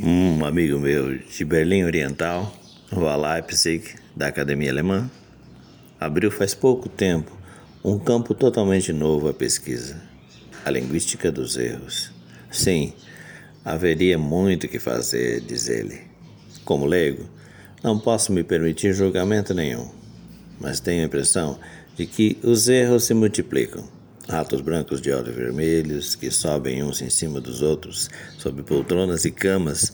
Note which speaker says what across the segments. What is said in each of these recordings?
Speaker 1: Um amigo meu de Berlim Oriental, o Leipzig, da Academia Alemã, abriu faz pouco tempo um campo totalmente novo à pesquisa, a linguística dos erros. Sim, haveria muito que fazer, diz ele. Como leigo, não posso me permitir julgamento nenhum, mas tenho a impressão de que os erros se multiplicam. Ratos brancos de olhos vermelhos que sobem uns em cima dos outros, sob poltronas e camas,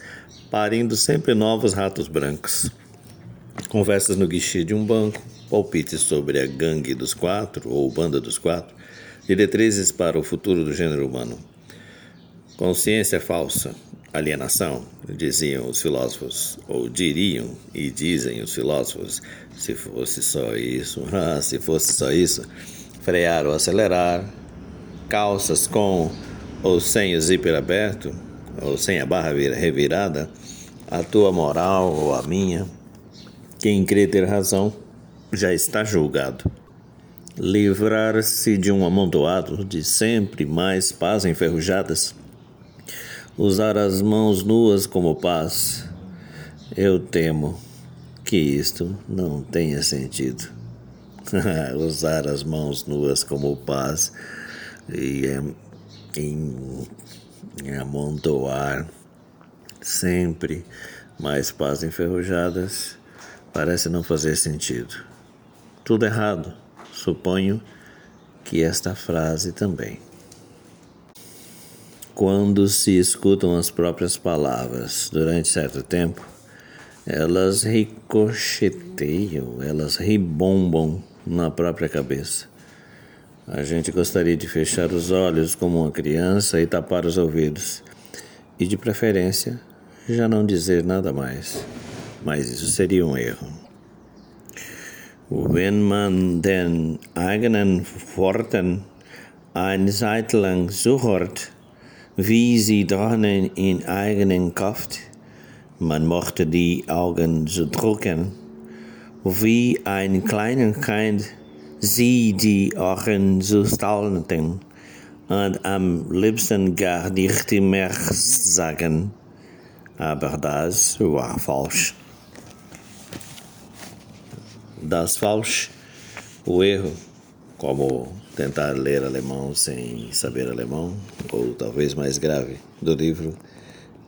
Speaker 1: parindo sempre novos ratos brancos. Conversas no guichê de um banco, palpites sobre a gangue dos quatro ou banda dos quatro, diretrizes para o futuro do gênero humano. Consciência falsa, alienação, diziam os filósofos, ou diriam e dizem os filósofos, se fosse só isso, ah, se fosse só isso, frear ou acelerar, calças com ou sem o zíper aberto, ou sem a barra revirada, a tua moral ou a minha, quem crê ter razão já está julgado. Livrar-se de um amontoado de sempre mais pás enferrujadas usar as mãos nuas como paz, eu temo que isto não tenha sentido. usar as mãos nuas como paz e em, em amontoar sempre mais pás enferrujadas parece não fazer sentido. Tudo errado, suponho que esta frase também quando se escutam as próprias palavras durante certo tempo, elas ricocheteiam, elas ribombam na própria cabeça. A gente gostaria de fechar os olhos como uma criança e tapar os ouvidos, e de preferência já não dizer nada mais, mas isso seria um erro. Wenn man den eigenen Worten eine Zeit lang zuhört, wie sie drinnen in eigenen Kraft. Man mochte die Augen so drücken, wie ein kleiner Kind sie die Ohren so stalten und am liebsten gar nicht mehr sagen. Aber das war falsch. Das falsch, o erro, como tentar ler alemão sem saber alemão, ou talvez mais grave, do livro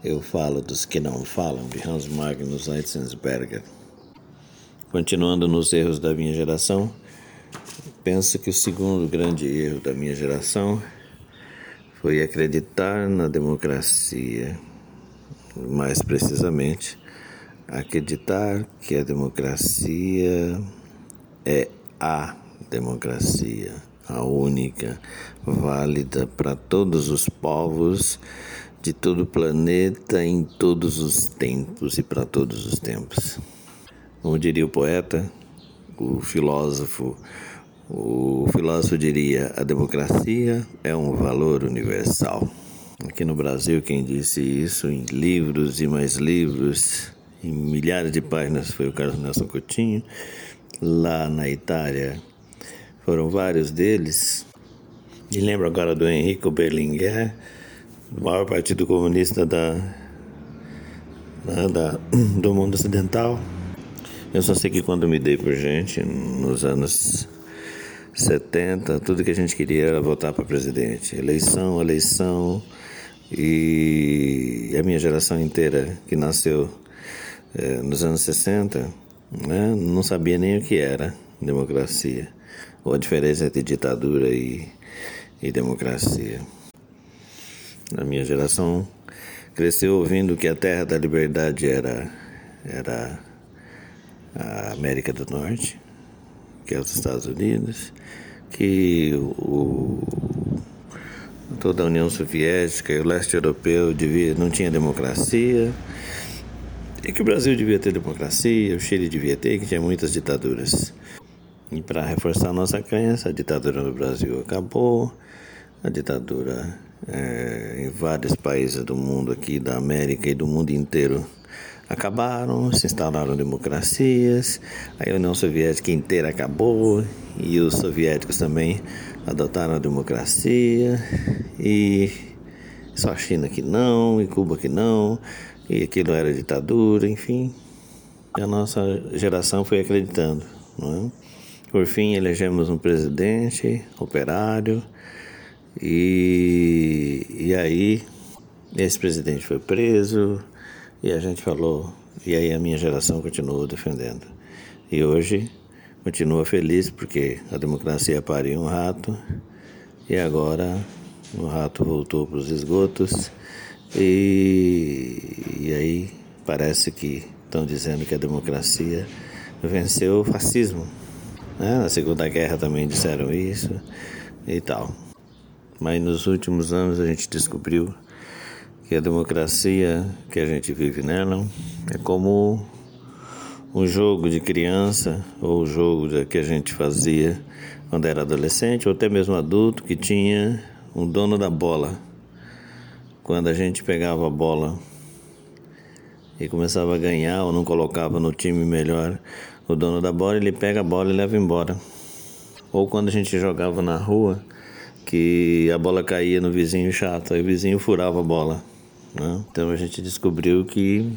Speaker 1: Eu Falo dos Que Não Falam, de Hans Magnus Enzensberger. Continuando nos erros da minha geração, penso que o segundo grande erro da minha geração foi acreditar na democracia, mais precisamente, acreditar que a democracia é a democracia a única, válida para todos os povos de todo o planeta, em todos os tempos e para todos os tempos. Como diria o poeta, o filósofo, o filósofo diria: a democracia é um valor universal. Aqui no Brasil, quem disse isso em livros e mais livros, em milhares de páginas, foi o Carlos Nelson Coutinho. Lá na Itália, foram vários deles. Me lembro agora do Henrico Berlinguer, do maior partido comunista da, da, da, do mundo ocidental. Eu só sei que quando me dei por gente, nos anos 70, tudo que a gente queria era votar para presidente. Eleição, eleição. E a minha geração inteira, que nasceu é, nos anos 60, né, não sabia nem o que era democracia ou a diferença entre ditadura e, e democracia. A minha geração cresceu ouvindo que a terra da liberdade era, era a América do Norte, que é os Estados Unidos, que o, toda a União Soviética e o leste europeu devia, não tinha democracia, e que o Brasil devia ter democracia, o Chile devia ter, que tinha muitas ditaduras. E para reforçar nossa crença, a ditadura no Brasil acabou, a ditadura é, em vários países do mundo aqui, da América e do mundo inteiro acabaram, se instalaram democracias, a União Soviética inteira acabou e os soviéticos também adotaram a democracia e só a China que não, e Cuba que não, e aquilo era ditadura, enfim. E a nossa geração foi acreditando. Não é? Por fim, elegemos um presidente operário, e, e aí esse presidente foi preso, e a gente falou, e aí a minha geração continuou defendendo. E hoje continua feliz porque a democracia pariu um rato e agora o rato voltou para os esgotos e, e aí parece que estão dizendo que a democracia venceu o fascismo. Né? Na Segunda Guerra também disseram isso e tal. Mas nos últimos anos a gente descobriu que a democracia que a gente vive nela é como um jogo de criança ou o jogo que a gente fazia quando era adolescente ou até mesmo adulto que tinha um dono da bola. Quando a gente pegava a bola e começava a ganhar ou não colocava no time melhor o dono da bola, ele pega a bola e leva embora. Ou quando a gente jogava na rua, que a bola caía no vizinho chato, aí o vizinho furava a bola. Né? Então a gente descobriu que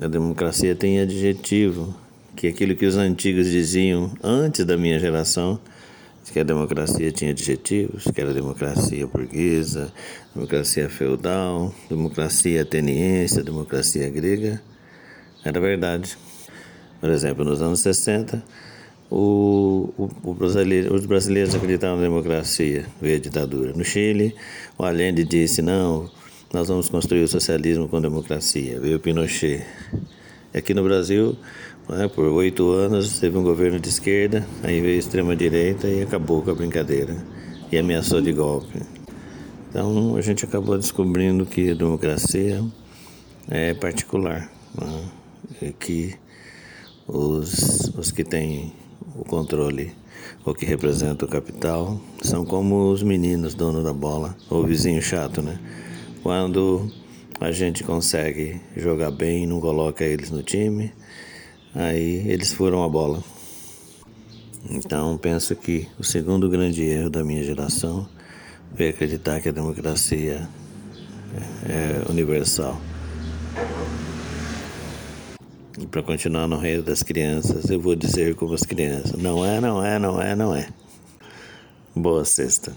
Speaker 1: a democracia tem adjetivo, que aquilo que os antigos diziam antes da minha geração, que a democracia tinha adjetivos, que era democracia burguesa, democracia feudal, democracia ateniense, democracia grega, era verdade. Por exemplo, nos anos 60, o, o, o brasileiro, os brasileiros acreditavam na democracia, veio a ditadura. No Chile, o Allende disse, não, nós vamos construir o socialismo com democracia. Veio Pinochet. Aqui no Brasil, né, por oito anos, teve um governo de esquerda, aí veio extrema-direita e acabou com a brincadeira. E ameaçou de golpe. Então, a gente acabou descobrindo que a democracia é particular. Né, e que os, os que têm o controle ou que representam o capital são como os meninos donos da bola, ou o vizinho chato, né? Quando a gente consegue jogar bem não coloca eles no time, aí eles furam a bola. Então penso que o segundo grande erro da minha geração foi acreditar que a democracia é universal. E para continuar no reino das crianças, eu vou dizer como as crianças: não é, não é, não é, não é. Boa sexta.